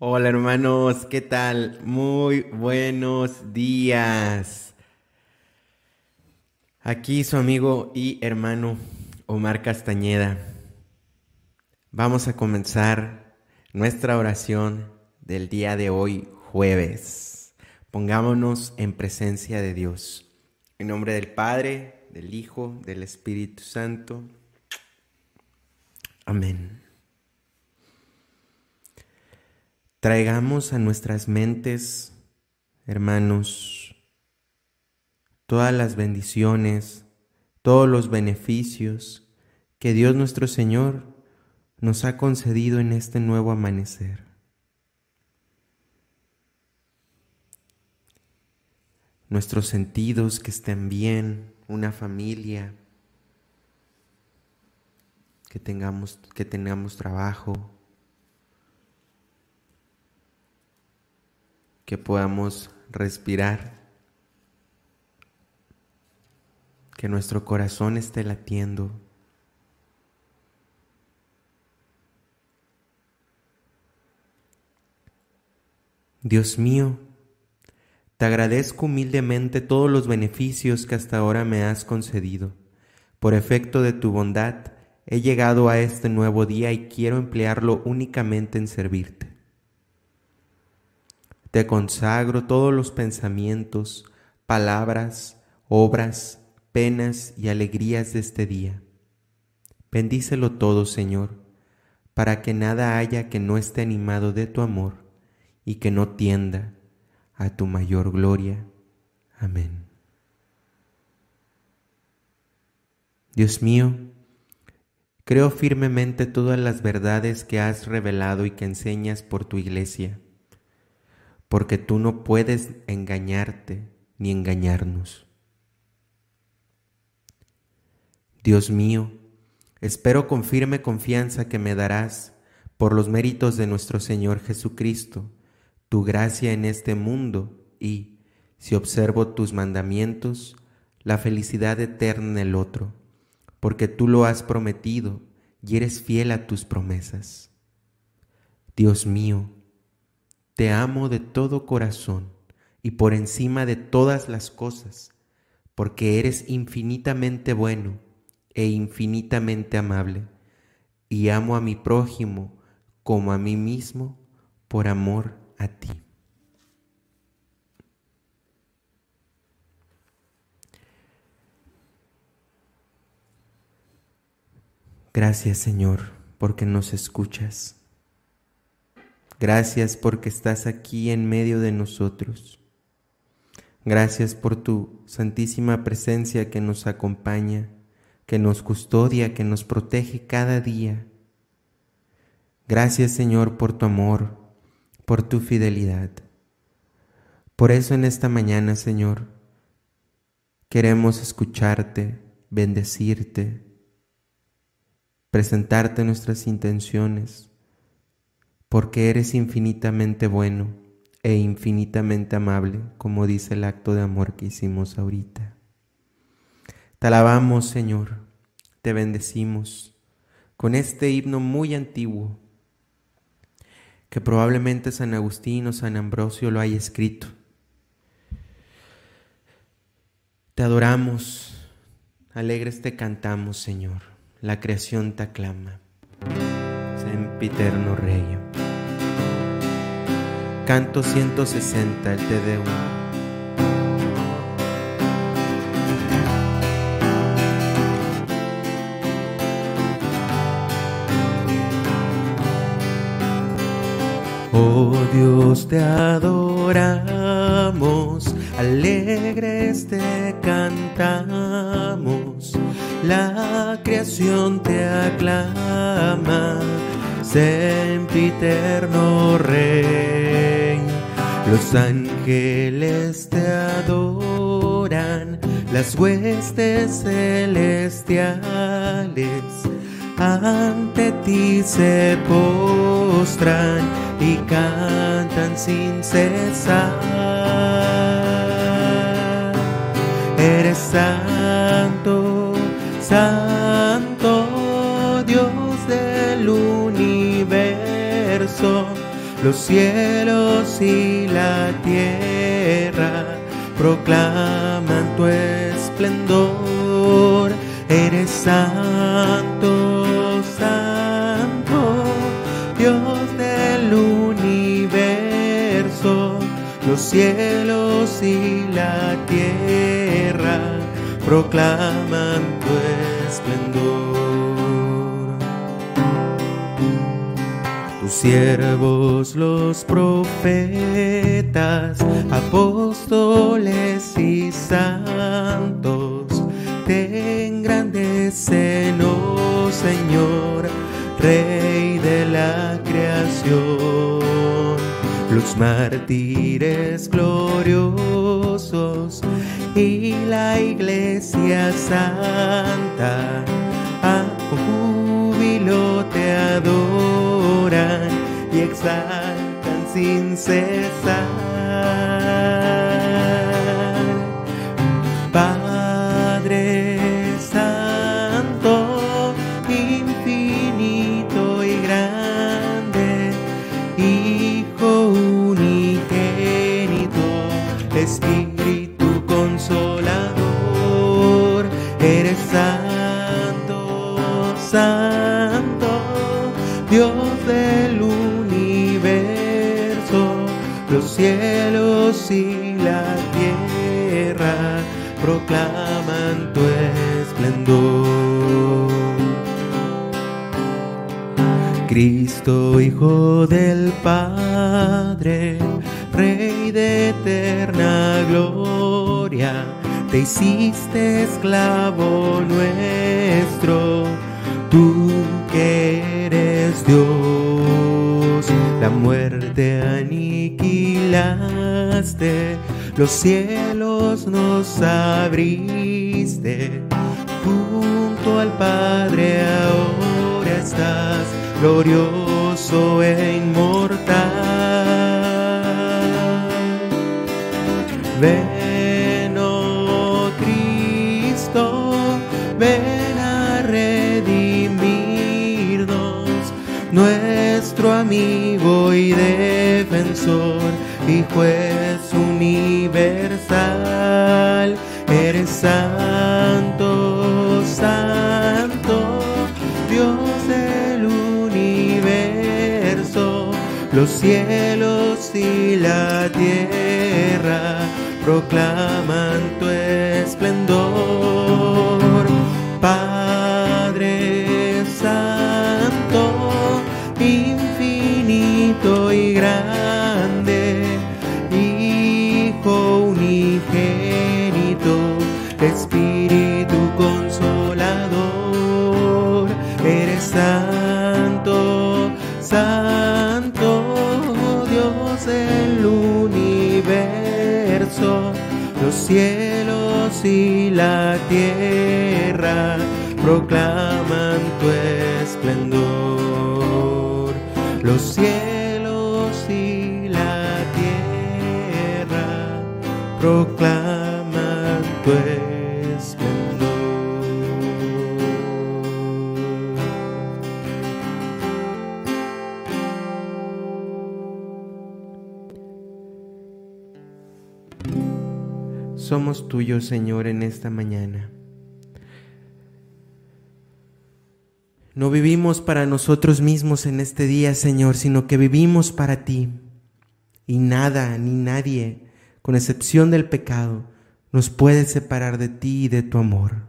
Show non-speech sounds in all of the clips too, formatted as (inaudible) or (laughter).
Hola hermanos, ¿qué tal? Muy buenos días. Aquí su amigo y hermano Omar Castañeda. Vamos a comenzar nuestra oración del día de hoy, jueves. Pongámonos en presencia de Dios. En nombre del Padre, del Hijo, del Espíritu Santo. Amén. Traigamos a nuestras mentes, hermanos, todas las bendiciones, todos los beneficios que Dios nuestro Señor nos ha concedido en este nuevo amanecer. Nuestros sentidos que estén bien, una familia, que tengamos, que tengamos trabajo, que podamos respirar, que nuestro corazón esté latiendo. Dios mío, te agradezco humildemente todos los beneficios que hasta ahora me has concedido. Por efecto de tu bondad, he llegado a este nuevo día y quiero emplearlo únicamente en servirte. Te consagro todos los pensamientos, palabras, obras, penas y alegrías de este día. Bendícelo todo, Señor, para que nada haya que no esté animado de tu amor y que no tienda a tu mayor gloria. Amén. Dios mío, creo firmemente todas las verdades que has revelado y que enseñas por tu iglesia porque tú no puedes engañarte ni engañarnos. Dios mío, espero con firme confianza que me darás, por los méritos de nuestro Señor Jesucristo, tu gracia en este mundo y, si observo tus mandamientos, la felicidad eterna en el otro, porque tú lo has prometido y eres fiel a tus promesas. Dios mío, te amo de todo corazón y por encima de todas las cosas, porque eres infinitamente bueno e infinitamente amable, y amo a mi prójimo como a mí mismo por amor a ti. Gracias Señor, porque nos escuchas. Gracias porque estás aquí en medio de nosotros. Gracias por tu santísima presencia que nos acompaña, que nos custodia, que nos protege cada día. Gracias Señor por tu amor, por tu fidelidad. Por eso en esta mañana, Señor, queremos escucharte, bendecirte, presentarte nuestras intenciones porque eres infinitamente bueno e infinitamente amable, como dice el acto de amor que hicimos ahorita. Te alabamos, Señor, te bendecimos con este himno muy antiguo, que probablemente San Agustín o San Ambrosio lo haya escrito. Te adoramos, alegres te cantamos, Señor, la creación te aclama. Sempiterno Rey. Canto 160, el Te Deum. Oh Dios, te adoramos, alegres te cantamos, la creación te aclama, sempiterno Rey. Los ángeles te adoran, las huestes celestiales ante ti se postran y cantan sin cesar. Eres santo, santo Dios del universo los cielos y la tierra proclaman tu esplendor. Eres santo, santo, Dios del universo. Los cielos y la tierra proclaman tu esplendor. Siervos, los profetas, apóstoles y santos, te engrandecen, oh Señor, Rey de la creación. Los mártires gloriosos y la iglesia santa a júbilo te sin cesar. Y la tierra proclaman tu esplendor. Cristo, Hijo del Padre, Rey de eterna gloria, te hiciste esclavo los cielos nos abriste, junto al Padre ahora estás glorioso e inmortal. Ven, oh Cristo, ven a redimirnos, nuestro amigo y defensor y juez universal. Eres santo, santo, Dios del universo, los cielos y la tierra proclaman tu cielos y la tierra proclaman tu esplendor. Los cielos y la tierra proclaman tu esplendor. Somos tuyos, Señor, en esta mañana. No vivimos para nosotros mismos en este día, Señor, sino que vivimos para ti. Y nada ni nadie, con excepción del pecado, nos puede separar de ti y de tu amor.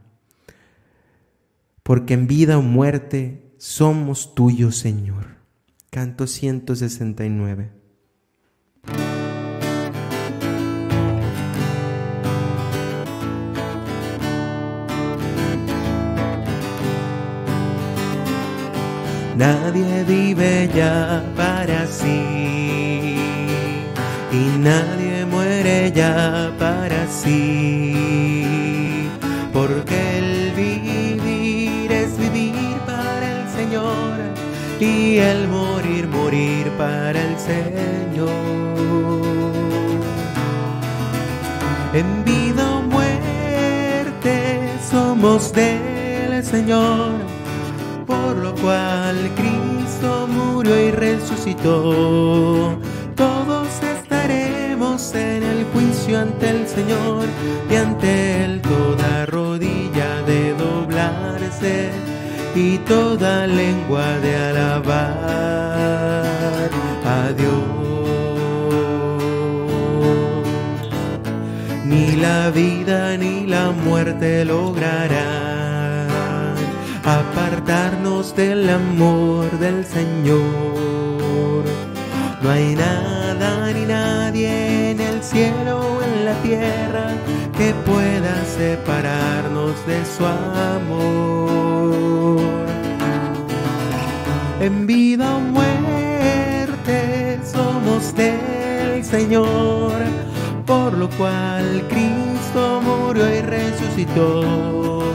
Porque en vida o muerte somos tuyos, Señor. Canto 169. Nadie vive ya para sí. Y nadie muere ya para sí, porque el vivir es vivir para el Señor. Y el morir, morir para el Señor. En vida o muerte somos del Señor cual Cristo murió y resucitó. Todos estaremos en el juicio ante el Señor y ante Él toda rodilla de doblarse y toda lengua de alabar a Dios. Ni la vida ni la muerte lograrán apartarnos del amor del Señor. No hay nada ni nadie en el cielo o en la tierra que pueda separarnos de su amor. En vida o muerte somos del Señor por lo cual Cristo murió y resucitó.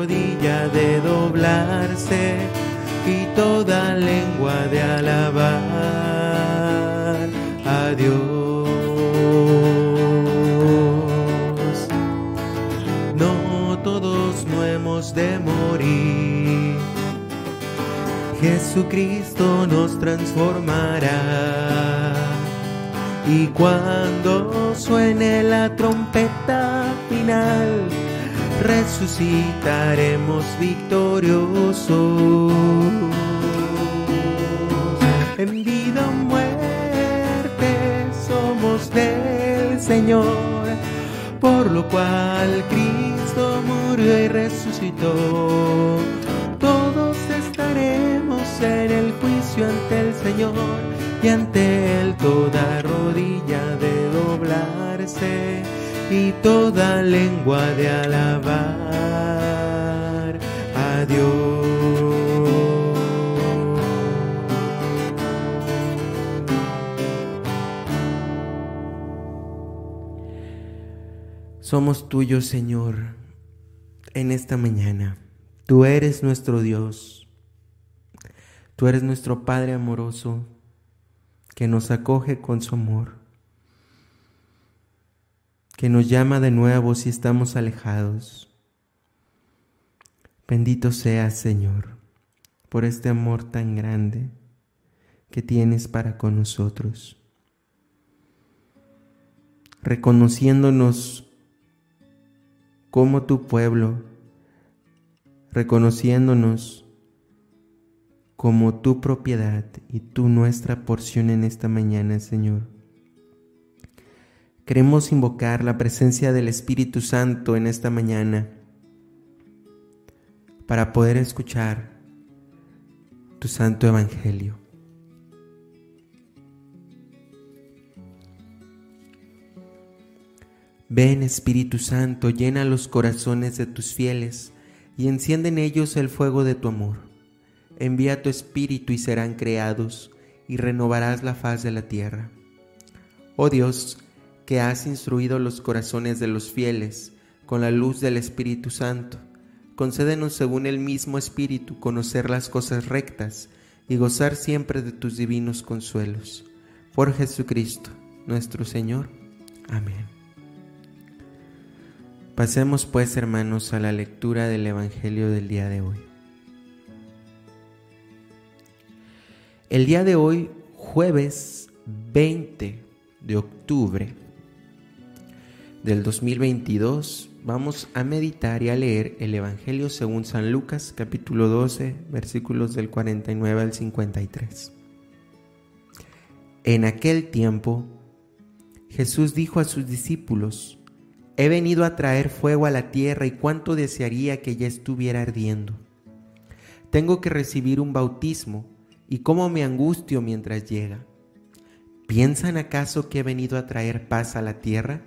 rodilla de doblarse y toda lengua de alabar a Dios. No todos no hemos de morir. Jesucristo nos transformará y cuando suene la trompeta final, resucitaremos victoriosos. En vida o muerte somos del Señor, por lo cual Cristo murió y resucitó. Todos estaremos en el juicio ante el Señor y ante él toda rodilla de doblarse y toda lengua de alabar a Dios. Somos tuyos, Señor, en esta mañana. Tú eres nuestro Dios. Tú eres nuestro Padre amoroso que nos acoge con su amor, que nos llama de nuevo si estamos alejados. Bendito seas, Señor, por este amor tan grande que tienes para con nosotros, reconociéndonos como tu pueblo, reconociéndonos como tu propiedad y tu nuestra porción en esta mañana, Señor. Queremos invocar la presencia del Espíritu Santo en esta mañana para poder escuchar tu santo evangelio. Ven Espíritu Santo, llena los corazones de tus fieles y enciende en ellos el fuego de tu amor envía tu espíritu y serán creados, y renovarás la faz de la tierra. Oh Dios, que has instruido los corazones de los fieles con la luz del Espíritu Santo, concédenos según el mismo Espíritu conocer las cosas rectas y gozar siempre de tus divinos consuelos. Por Jesucristo, nuestro Señor. Amén. Pasemos pues, hermanos, a la lectura del Evangelio del día de hoy. El día de hoy, jueves 20 de octubre del 2022, vamos a meditar y a leer el Evangelio según San Lucas capítulo 12 versículos del 49 al 53. En aquel tiempo, Jesús dijo a sus discípulos, He venido a traer fuego a la tierra y cuánto desearía que ya estuviera ardiendo. Tengo que recibir un bautismo y cómo me angustio mientras llega. ¿Piensan acaso que he venido a traer paz a la tierra?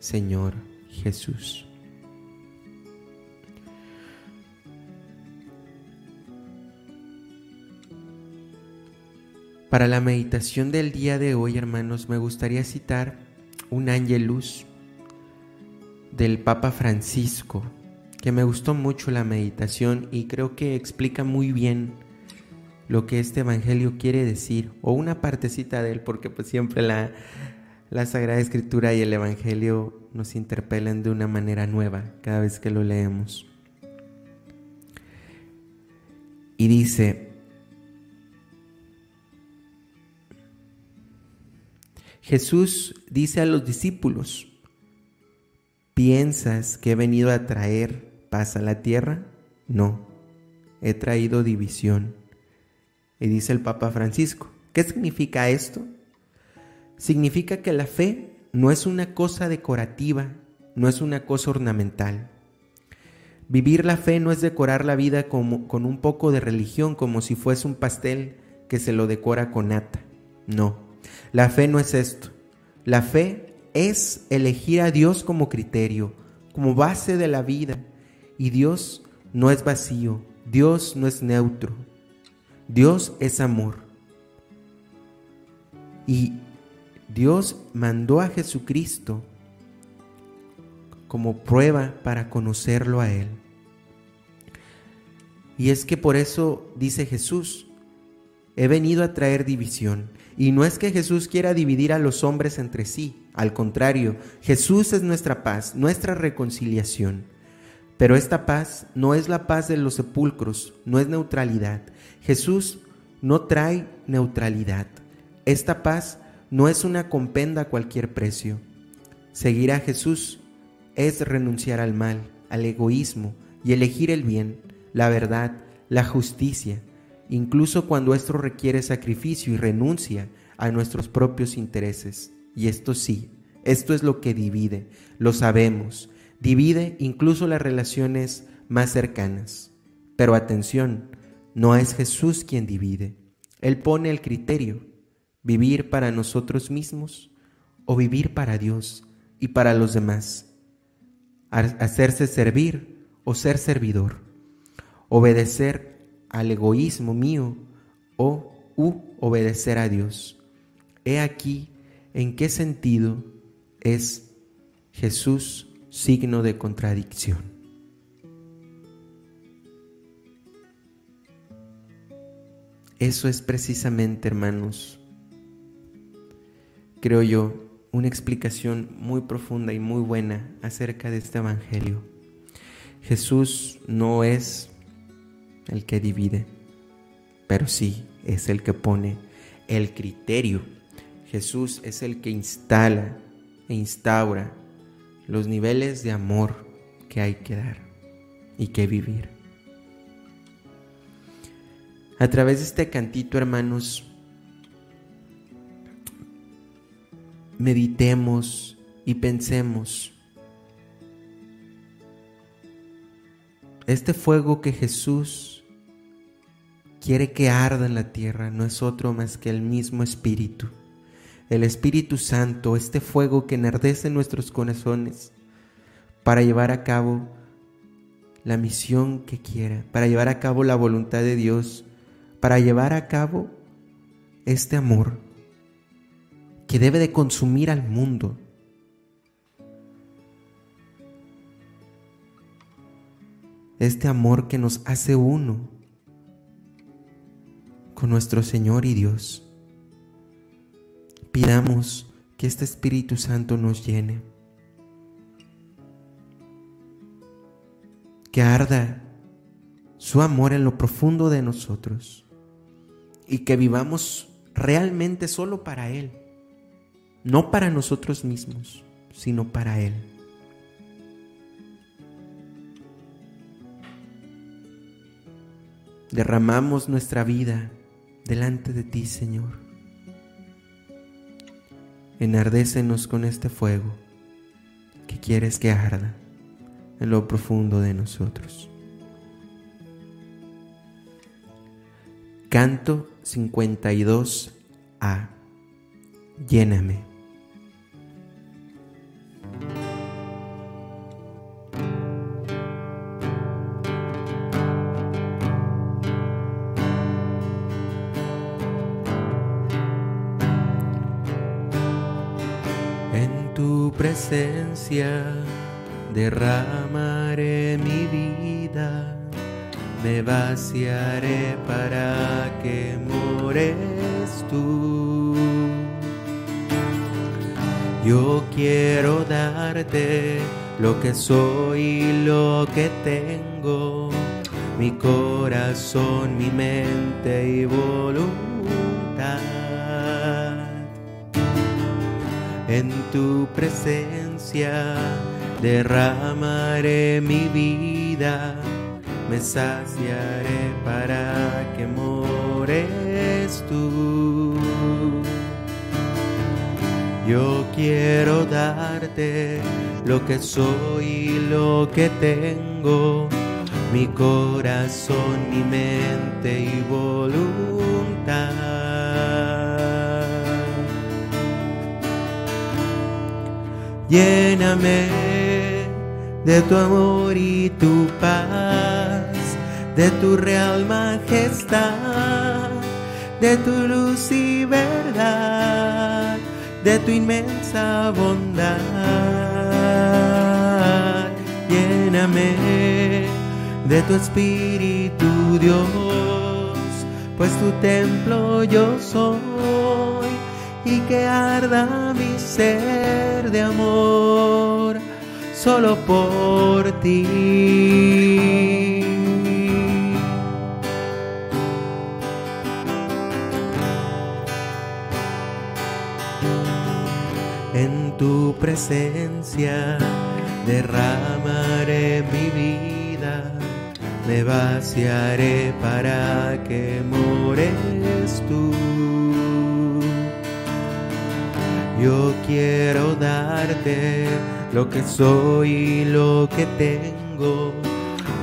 Señor Jesús. Para la meditación del día de hoy, hermanos, me gustaría citar un ángelus del Papa Francisco, que me gustó mucho la meditación y creo que explica muy bien lo que este evangelio quiere decir, o una partecita de él, porque pues siempre la, la Sagrada Escritura y el evangelio nos interpelan de una manera nueva cada vez que lo leemos. Y dice, Jesús dice a los discípulos, ¿piensas que he venido a traer paz a la tierra? No, he traído división. Y dice el Papa Francisco, ¿qué significa esto? Significa que la fe no es una cosa decorativa, no es una cosa ornamental. Vivir la fe no es decorar la vida con un poco de religión, como si fuese un pastel que se lo decora con nata. No. La fe no es esto. La fe es elegir a Dios como criterio, como base de la vida. Y Dios no es vacío, Dios no es neutro, Dios es amor. Y Dios mandó a Jesucristo como prueba para conocerlo a Él. Y es que por eso dice Jesús, he venido a traer división. Y no es que Jesús quiera dividir a los hombres entre sí, al contrario, Jesús es nuestra paz, nuestra reconciliación. Pero esta paz no es la paz de los sepulcros, no es neutralidad. Jesús no trae neutralidad. Esta paz no es una compenda a cualquier precio. Seguir a Jesús es renunciar al mal, al egoísmo y elegir el bien, la verdad, la justicia, incluso cuando esto requiere sacrificio y renuncia a nuestros propios intereses. Y esto sí, esto es lo que divide, lo sabemos, divide incluso las relaciones más cercanas. Pero atención, no es Jesús quien divide, Él pone el criterio, vivir para nosotros mismos o vivir para Dios y para los demás, hacerse servir o ser servidor, obedecer al egoísmo mío o u obedecer a Dios. He aquí en qué sentido es Jesús signo de contradicción. Eso es precisamente, hermanos, creo yo, una explicación muy profunda y muy buena acerca de este Evangelio. Jesús no es el que divide, pero sí es el que pone el criterio. Jesús es el que instala e instaura los niveles de amor que hay que dar y que vivir. A través de este cantito, hermanos, meditemos y pensemos este fuego que Jesús quiere que arda en la tierra no es otro más que el mismo Espíritu. El Espíritu Santo, este fuego que enardece en nuestros corazones para llevar a cabo la misión que quiera, para llevar a cabo la voluntad de Dios, para llevar a cabo este amor que debe de consumir al mundo. Este amor que nos hace uno con nuestro Señor y Dios. Pidamos que este Espíritu Santo nos llene. Que arda su amor en lo profundo de nosotros y que vivamos realmente solo para Él, no para nosotros mismos, sino para Él. Derramamos nuestra vida delante de ti, Señor. Enardécenos con este fuego que quieres que arda en lo profundo de nosotros. Canto 52a. Lléname. Derramaré mi vida, me vaciaré para que mores tú. Yo quiero darte lo que soy y lo que tengo, mi corazón, mi mente y voluntad. En tu presencia derramaré mi vida, me saciaré para que mores tú. Yo quiero darte lo que soy y lo que tengo, mi corazón, mi mente y voluntad. Lléname de tu amor y tu paz, de tu real majestad, de tu luz y verdad, de tu inmensa bondad. Lléname de tu espíritu, Dios, pues tu templo yo soy y que arda mi ser de amor solo por ti. En tu presencia derramaré mi vida, me vaciaré para que mores tú. Yo quiero darte lo que soy y lo que tengo,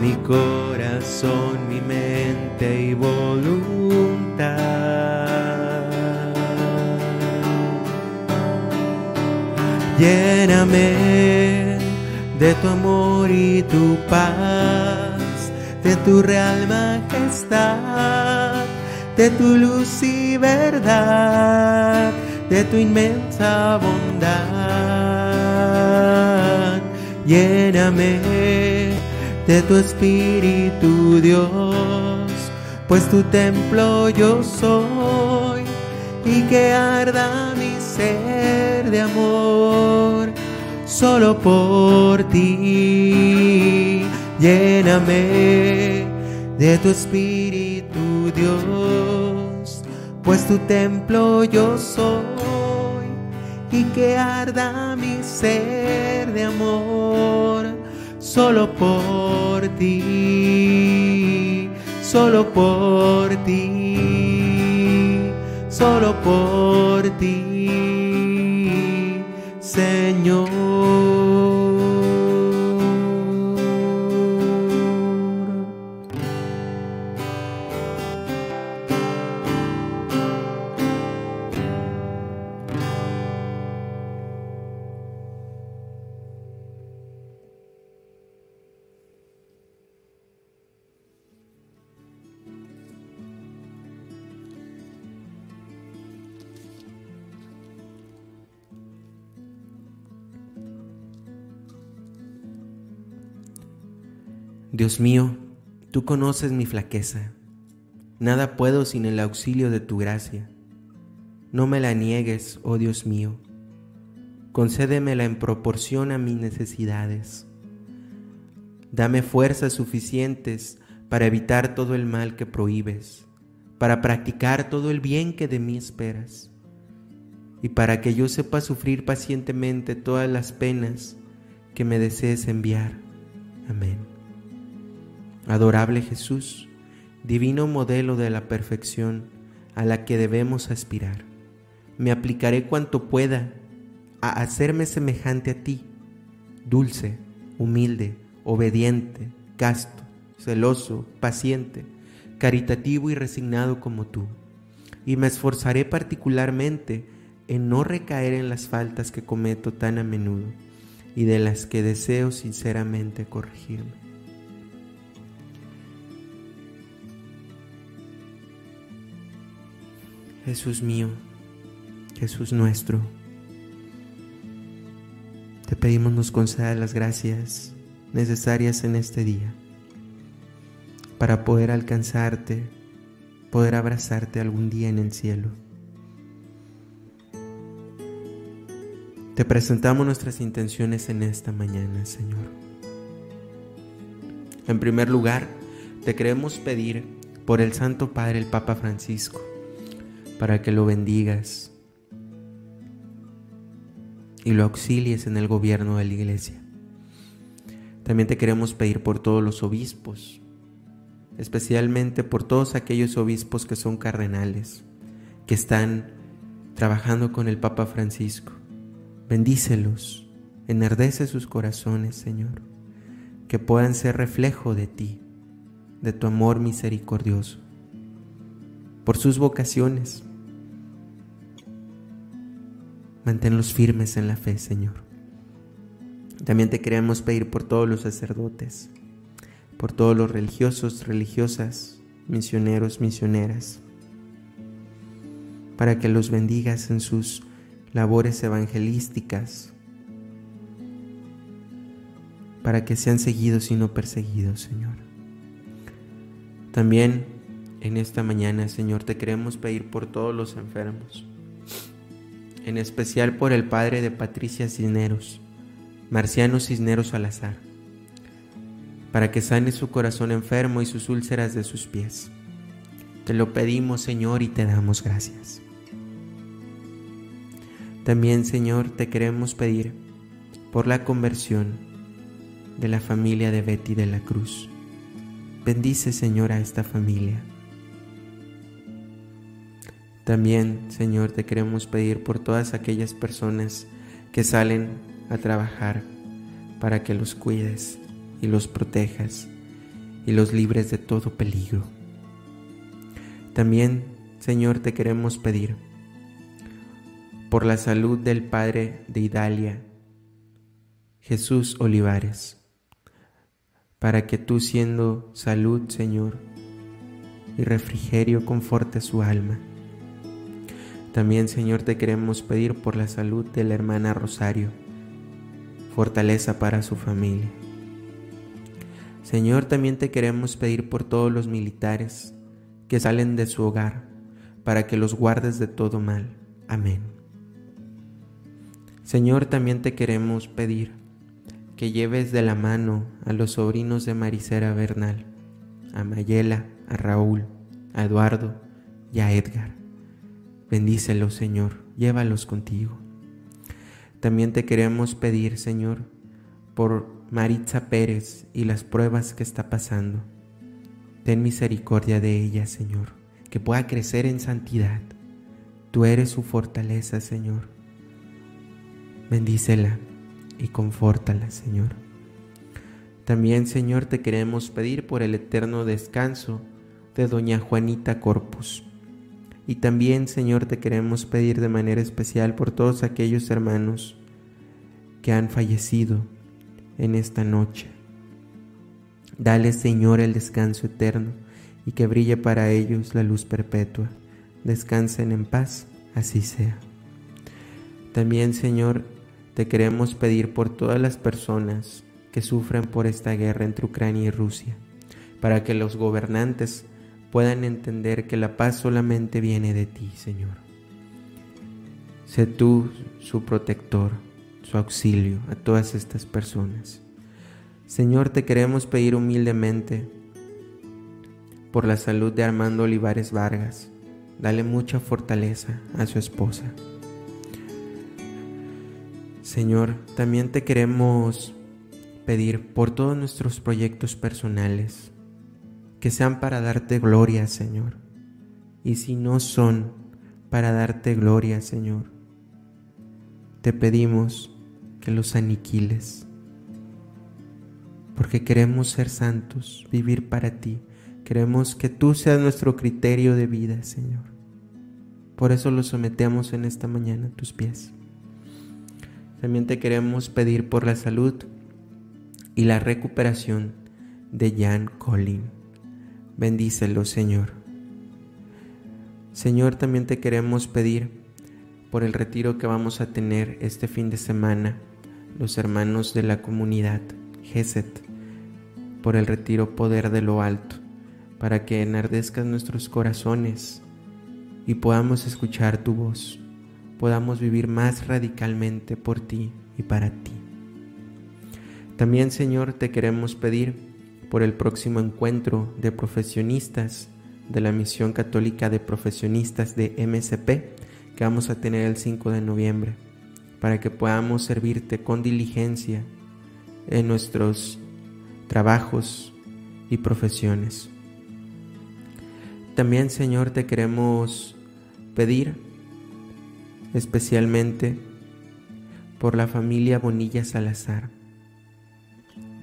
mi corazón, mi mente y voluntad. Lléname de tu amor y tu paz, de tu real majestad, de tu luz y verdad de tu inmensa bondad. Lléname de tu espíritu, Dios, pues tu templo yo soy y que arda mi ser de amor solo por ti. Lléname de tu espíritu, Dios pues tu templo yo soy y que arda mi ser de amor solo por ti, solo por ti, solo por ti, Señor. Dios mío, tú conoces mi flaqueza. Nada puedo sin el auxilio de tu gracia. no me la niegues, oh Dios mío. Concédemela en proporción a mis necesidades. Dame fuerzas suficientes para evitar todo el mal que prohíbes, para practicar todo el bien que de mí esperas, y para que yo sepa sufrir pacientemente todas las penas que me desees enviar. Amén. Adorable Jesús, divino modelo de la perfección a la que debemos aspirar, me aplicaré cuanto pueda a hacerme semejante a ti, dulce, humilde, obediente, casto, celoso, paciente, caritativo y resignado como tú, y me esforzaré particularmente en no recaer en las faltas que cometo tan a menudo y de las que deseo sinceramente corregirme. Jesús mío, Jesús nuestro, te pedimos nos conceda las gracias necesarias en este día para poder alcanzarte, poder abrazarte algún día en el cielo. Te presentamos nuestras intenciones en esta mañana, Señor. En primer lugar, te queremos pedir por el Santo Padre, el Papa Francisco, para que lo bendigas y lo auxilies en el gobierno de la iglesia. También te queremos pedir por todos los obispos, especialmente por todos aquellos obispos que son cardenales, que están trabajando con el Papa Francisco Bendícelos, enardece sus corazones, Señor, que puedan ser reflejo de ti, de tu amor misericordioso, por sus vocaciones. Manténlos firmes en la fe, Señor. También te queremos pedir por todos los sacerdotes, por todos los religiosos, religiosas, misioneros, misioneras, para que los bendigas en sus labores evangelísticas para que sean seguidos y no perseguidos, Señor. También en esta mañana, Señor, te queremos pedir por todos los enfermos, en especial por el padre de Patricia Cisneros, Marciano Cisneros Salazar, para que sane su corazón enfermo y sus úlceras de sus pies. Te lo pedimos, Señor, y te damos gracias. También, Señor, te queremos pedir por la conversión de la familia de Betty de la Cruz. Bendice, Señor, a esta familia. También, Señor, te queremos pedir por todas aquellas personas que salen a trabajar para que los cuides y los protejas y los libres de todo peligro. También, Señor, te queremos pedir por la salud del Padre de Idalia, Jesús Olivares, para que tú siendo salud, Señor, y refrigerio conforte su alma. También, Señor, te queremos pedir por la salud de la hermana Rosario, fortaleza para su familia. Señor, también te queremos pedir por todos los militares que salen de su hogar, para que los guardes de todo mal. Amén. Señor, también te queremos pedir que lleves de la mano a los sobrinos de Maricera Bernal, a Mayela, a Raúl, a Eduardo y a Edgar. Bendícelos, Señor, llévalos contigo. También te queremos pedir, Señor, por Maritza Pérez y las pruebas que está pasando. Ten misericordia de ella, Señor, que pueda crecer en santidad. Tú eres su fortaleza, Señor Bendícela y confórtala, Señor. También, Señor, te queremos pedir por el eterno descanso de doña Juanita Corpus. Y también, Señor, te queremos pedir de manera especial por todos aquellos hermanos que han fallecido en esta noche. Dale, Señor, el descanso eterno y que brille para ellos la luz perpetua. Descansen en paz, así sea. También, Señor, te queremos pedir por todas las personas que sufren por esta guerra entre Ucrania y Rusia, para que los gobernantes puedan entender que la paz solamente viene de ti, Señor. Sé tú su protector, su auxilio a todas estas personas. Señor, te queremos pedir humildemente por la salud de Armando Olivares Vargas. Dale mucha fortaleza a su esposa. Señor, también te queremos pedir por todos nuestros proyectos personales, que sean para darte gloria, Señor. Y si no son para darte gloria, Señor, te pedimos que los aniquiles, porque queremos ser santos, vivir para ti. Queremos que tú seas nuestro criterio de vida, Señor. Por eso lo sometemos en esta mañana a tus pies. También te queremos pedir por la salud y la recuperación de Jan Colin. Bendícelo, Señor. Señor, también te queremos pedir por el retiro que vamos a tener este fin de semana, los hermanos de la comunidad GESET, por el retiro Poder de lo Alto, para que enardezcan nuestros corazones y podamos escuchar tu voz, podamos vivir más radicalmente por ti y para ti. También, Señor, te queremos pedir por el próximo encuentro de profesionistas de la Misión Católica de Profesionistas de MSP, que vamos a tener el 5 de noviembre, para que podamos servirte con diligencia en nuestros trabajos y profesiones. También, Señor, te queremos pedir especialmente por la familia Bonilla Salazar,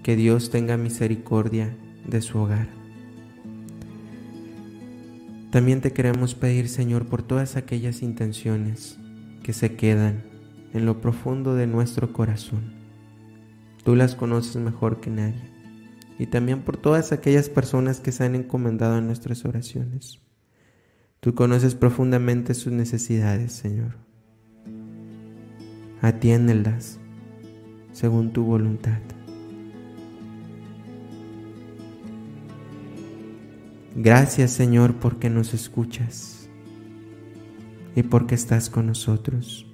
que Dios tenga misericordia de su hogar. También te queremos pedir, Señor, por todas aquellas intenciones que se quedan en lo profundo de nuestro corazón. Tú las conoces mejor que nadie. Y también por todas aquellas personas que se han encomendado en nuestras oraciones. Tú conoces profundamente sus necesidades, Señor. Atiéndelas según tu voluntad. Gracias Señor porque nos escuchas y porque estás con nosotros.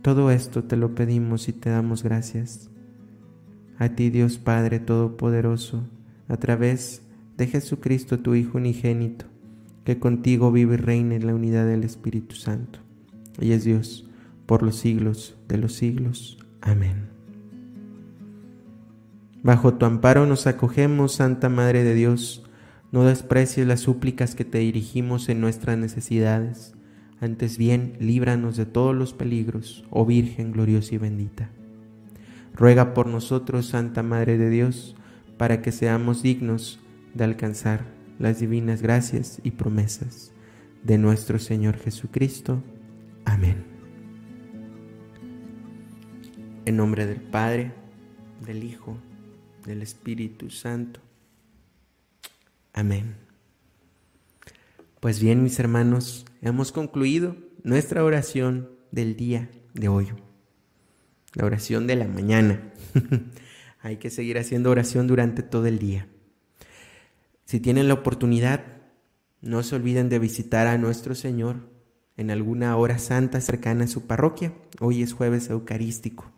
Todo esto te lo pedimos y te damos gracias. A ti Dios Padre Todopoderoso, a través de Jesucristo tu Hijo unigénito, que contigo vive y reina en la unidad del Espíritu Santo. Y es Dios por los siglos de los siglos. Amén. Bajo tu amparo nos acogemos, Santa Madre de Dios, no desprecies las súplicas que te dirigimos en nuestras necesidades, antes bien líbranos de todos los peligros, oh Virgen gloriosa y bendita. Ruega por nosotros, Santa Madre de Dios, para que seamos dignos de alcanzar las divinas gracias y promesas de nuestro Señor Jesucristo. Amén. En nombre del Padre, del Hijo, del Espíritu Santo. Amén. Pues bien, mis hermanos, hemos concluido nuestra oración del día de hoy. La oración de la mañana. (laughs) Hay que seguir haciendo oración durante todo el día. Si tienen la oportunidad, no se olviden de visitar a nuestro Señor en alguna hora santa cercana a su parroquia. Hoy es jueves eucarístico.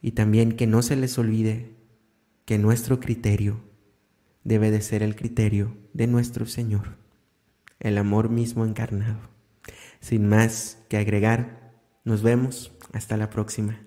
Y también que no se les olvide que nuestro criterio debe de ser el criterio de nuestro Señor, el amor mismo encarnado. Sin más que agregar, nos vemos hasta la próxima.